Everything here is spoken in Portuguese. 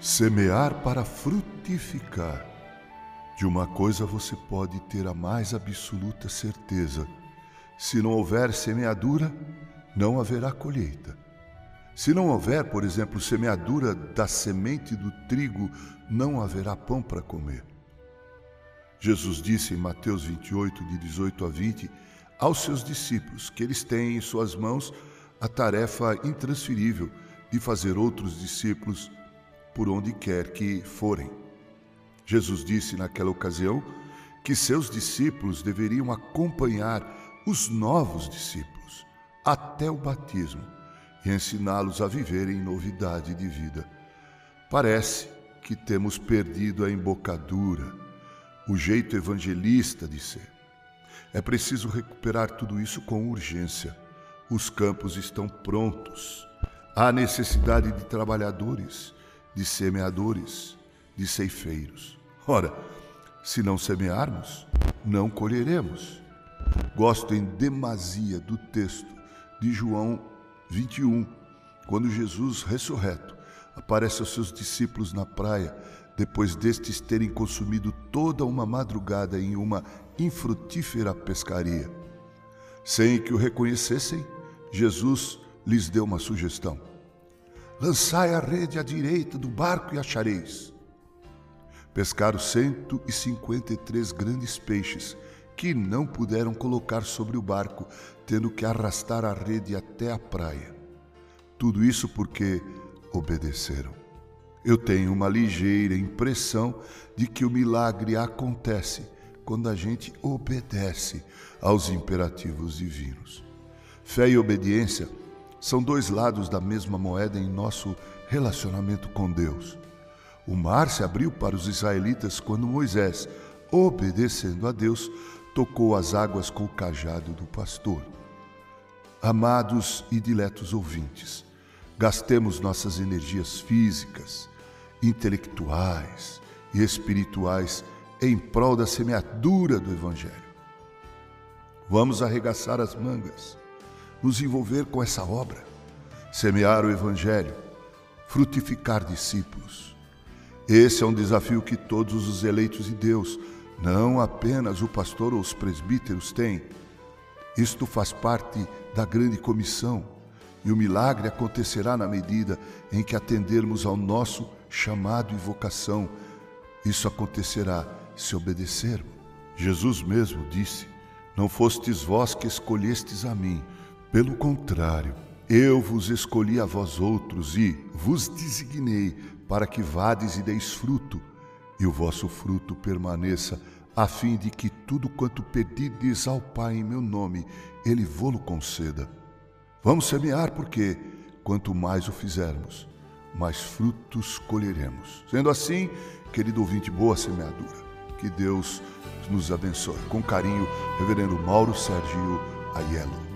Semear para frutificar. De uma coisa você pode ter a mais absoluta certeza: se não houver semeadura, não haverá colheita. Se não houver, por exemplo, semeadura da semente do trigo, não haverá pão para comer. Jesus disse em Mateus 28, de 18 a 20, aos seus discípulos que eles têm em suas mãos a tarefa intransferível de fazer outros discípulos por onde quer que forem. Jesus disse naquela ocasião que seus discípulos deveriam acompanhar os novos discípulos até o batismo e ensiná-los a viver em novidade de vida. Parece que temos perdido a embocadura, o jeito evangelista de ser. É preciso recuperar tudo isso com urgência. Os campos estão prontos. Há necessidade de trabalhadores de semeadores, de ceifeiros. Ora, se não semearmos, não colheremos. Gosto em demasia do texto de João 21, quando Jesus, ressurreto, aparece aos seus discípulos na praia, depois destes terem consumido toda uma madrugada em uma infrutífera pescaria. Sem que o reconhecessem, Jesus lhes deu uma sugestão. Lançai a rede à direita do barco e achareis. Pescaram cento e cinquenta e três grandes peixes, que não puderam colocar sobre o barco, tendo que arrastar a rede até a praia. Tudo isso porque obedeceram. Eu tenho uma ligeira impressão de que o milagre acontece quando a gente obedece aos imperativos divinos. Fé e obediência são dois lados da mesma moeda em nosso relacionamento com Deus. O mar se abriu para os israelitas quando Moisés, obedecendo a Deus, tocou as águas com o cajado do pastor. Amados e diletos ouvintes, gastemos nossas energias físicas, intelectuais e espirituais em prol da semeadura do Evangelho. Vamos arregaçar as mangas nos envolver com essa obra, semear o Evangelho, frutificar discípulos. Esse é um desafio que todos os eleitos de Deus, não apenas o pastor ou os presbíteros, têm. Isto faz parte da grande comissão e o milagre acontecerá na medida em que atendermos ao nosso chamado e vocação. Isso acontecerá se obedecermos. Jesus mesmo disse: Não fostes vós que escolhestes a mim, pelo contrário, eu vos escolhi a vós outros e vos designei para que vades e deis fruto, e o vosso fruto permaneça, a fim de que tudo quanto pedides ao Pai em meu nome, Ele vô-lo conceda. Vamos semear, porque quanto mais o fizermos, mais frutos colheremos. Sendo assim, querido ouvinte, boa semeadura. Que Deus nos abençoe. Com carinho, Reverendo Mauro Sergio Aiello.